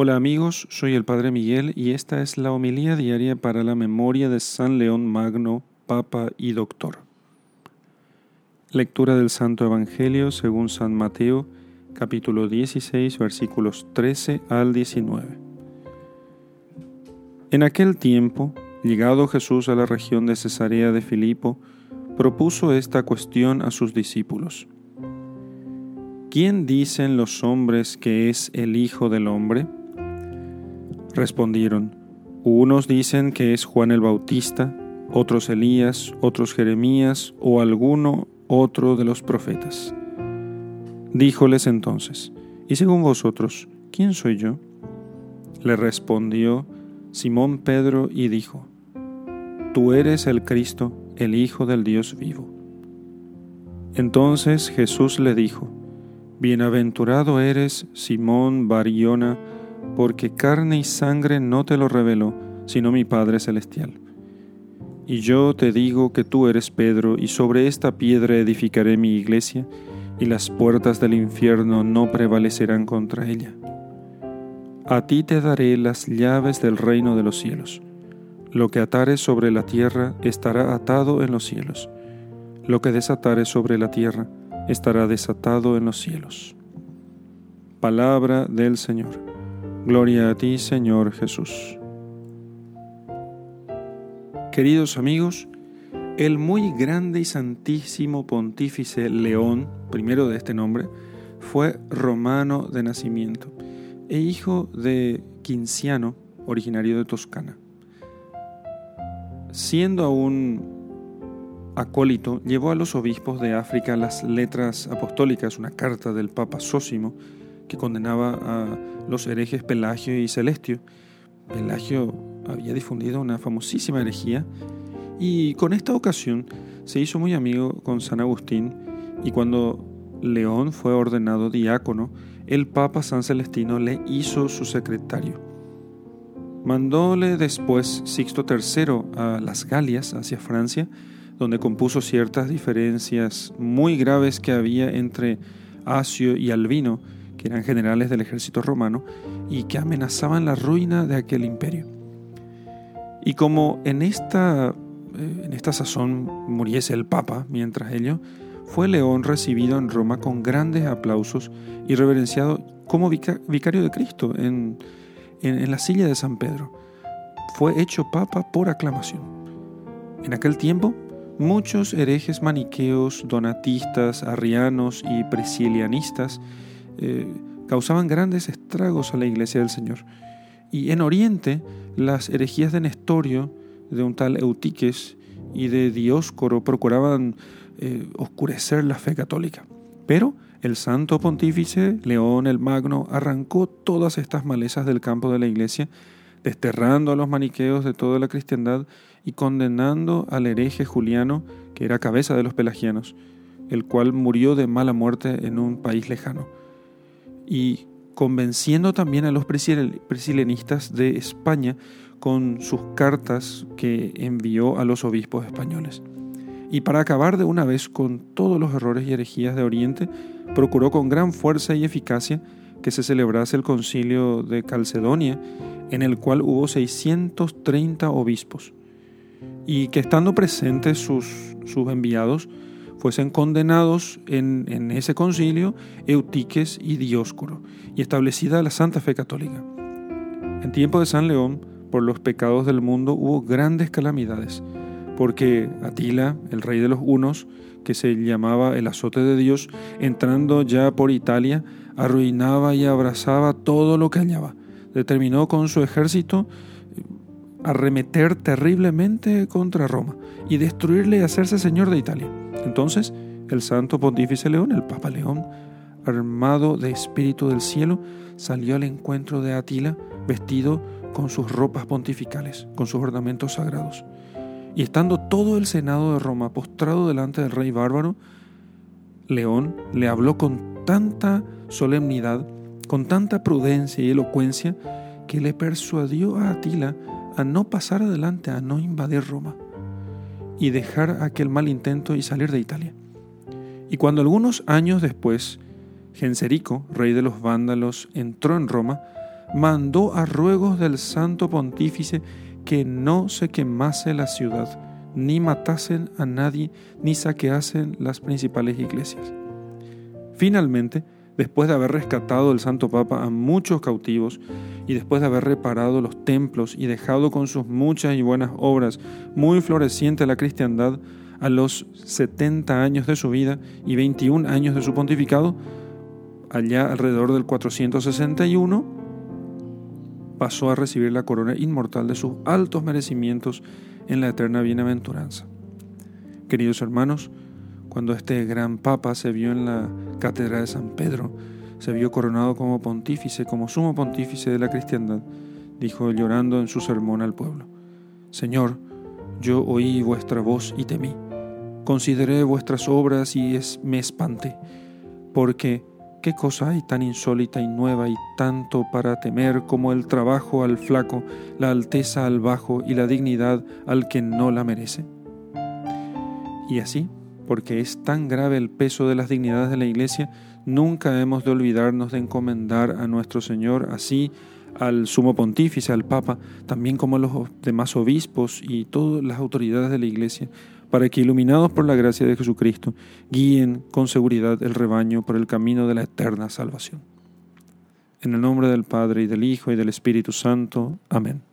Hola amigos, soy el Padre Miguel y esta es la homilía diaria para la memoria de San León Magno, Papa y Doctor. Lectura del Santo Evangelio según San Mateo, capítulo 16, versículos 13 al 19. En aquel tiempo, llegado Jesús a la región de Cesarea de Filipo, propuso esta cuestión a sus discípulos. ¿Quién dicen los hombres que es el Hijo del Hombre? Respondieron, unos dicen que es Juan el Bautista, otros Elías, otros Jeremías o alguno otro de los profetas. Díjoles entonces, ¿y según vosotros, quién soy yo? Le respondió Simón Pedro y dijo, Tú eres el Cristo, el Hijo del Dios vivo. Entonces Jesús le dijo, Bienaventurado eres, Simón Bariona, porque carne y sangre no te lo reveló, sino mi Padre Celestial. Y yo te digo que tú eres Pedro, y sobre esta piedra edificaré mi iglesia, y las puertas del infierno no prevalecerán contra ella. A ti te daré las llaves del reino de los cielos. Lo que atares sobre la tierra estará atado en los cielos. Lo que desatares sobre la tierra estará desatado en los cielos. Palabra del Señor. Gloria a ti, Señor Jesús. Queridos amigos, el muy grande y santísimo pontífice León, primero de este nombre, fue romano de nacimiento e hijo de Quinciano, originario de Toscana. Siendo aún acólito, llevó a los obispos de África las letras apostólicas, una carta del Papa Sósimo, que condenaba a los herejes Pelagio y Celestio. Pelagio había difundido una famosísima herejía y con esta ocasión se hizo muy amigo con San Agustín y cuando León fue ordenado diácono, el Papa San Celestino le hizo su secretario. Mandóle después Sixto III a las Galias, hacia Francia, donde compuso ciertas diferencias muy graves que había entre Asio y Albino, que eran generales del ejército romano y que amenazaban la ruina de aquel imperio. Y como en esta, eh, en esta sazón muriese el Papa mientras ello, fue León recibido en Roma con grandes aplausos y reverenciado como vicario de Cristo en, en la silla de San Pedro. Fue hecho Papa por aclamación. En aquel tiempo, muchos herejes maniqueos, donatistas, arrianos y presilianistas eh, causaban grandes estragos a la iglesia del Señor. Y en Oriente, las herejías de Nestorio, de un tal Eutiques y de Dioscoro procuraban eh, oscurecer la fe católica. Pero el santo pontífice León el Magno arrancó todas estas malezas del campo de la iglesia, desterrando a los maniqueos de toda la cristiandad y condenando al hereje Juliano, que era cabeza de los pelagianos, el cual murió de mala muerte en un país lejano y convenciendo también a los presilenistas de España con sus cartas que envió a los obispos españoles. Y para acabar de una vez con todos los errores y herejías de Oriente, procuró con gran fuerza y eficacia que se celebrase el concilio de Calcedonia, en el cual hubo 630 obispos, y que estando presentes sus, sus enviados, fuesen condenados en, ese concilio Eutiques y Dioscoro, y establecida la Santa Fe Católica. En tiempo de San León, por los pecados del mundo hubo grandes calamidades, porque Atila, el rey de los hunos, que se llamaba el azote de Dios, entrando ya por Italia, arruinaba y abrazaba todo lo que hallaba. Determinó con su ejército arremeter terriblemente contra Roma y destruirle y hacerse señor de Italia. Entonces, el santo pontífice León, el Papa León, armado de espíritu del cielo, salió al encuentro de Atila vestido con sus ropas pontificales, con sus ornamentos sagrados. Y estando todo el Senado de Roma postrado delante del rey bárbaro, León le habló con tanta solemnidad, con tanta prudencia y elocuencia, que le persuadió a Atila a no pasar adelante, a no invadir Roma y dejar aquel mal intento y salir de Italia. Y cuando algunos años después Genserico, rey de los vándalos, entró en Roma, mandó a ruegos del santo pontífice que no se quemase la ciudad, ni matasen a nadie, ni saqueasen las principales iglesias. Finalmente, después de haber rescatado el Santo Papa a muchos cautivos y después de haber reparado los templos y dejado con sus muchas y buenas obras muy floreciente la cristiandad, a los 70 años de su vida y 21 años de su pontificado, allá alrededor del 461, pasó a recibir la corona inmortal de sus altos merecimientos en la eterna bienaventuranza. Queridos hermanos, cuando este gran papa se vio en la cátedra de San Pedro, se vio coronado como pontífice, como sumo pontífice de la cristiandad, dijo llorando en su sermón al pueblo, Señor, yo oí vuestra voz y temí, consideré vuestras obras y es, me espanté, porque ¿qué cosa hay tan insólita y nueva y tanto para temer como el trabajo al flaco, la alteza al bajo y la dignidad al que no la merece? Y así, porque es tan grave el peso de las dignidades de la Iglesia, nunca hemos de olvidarnos de encomendar a nuestro Señor así al sumo pontífice, al Papa, también como a los demás obispos y todas las autoridades de la Iglesia, para que, iluminados por la gracia de Jesucristo, guíen con seguridad el rebaño por el camino de la eterna salvación. En el nombre del Padre y del Hijo y del Espíritu Santo. Amén.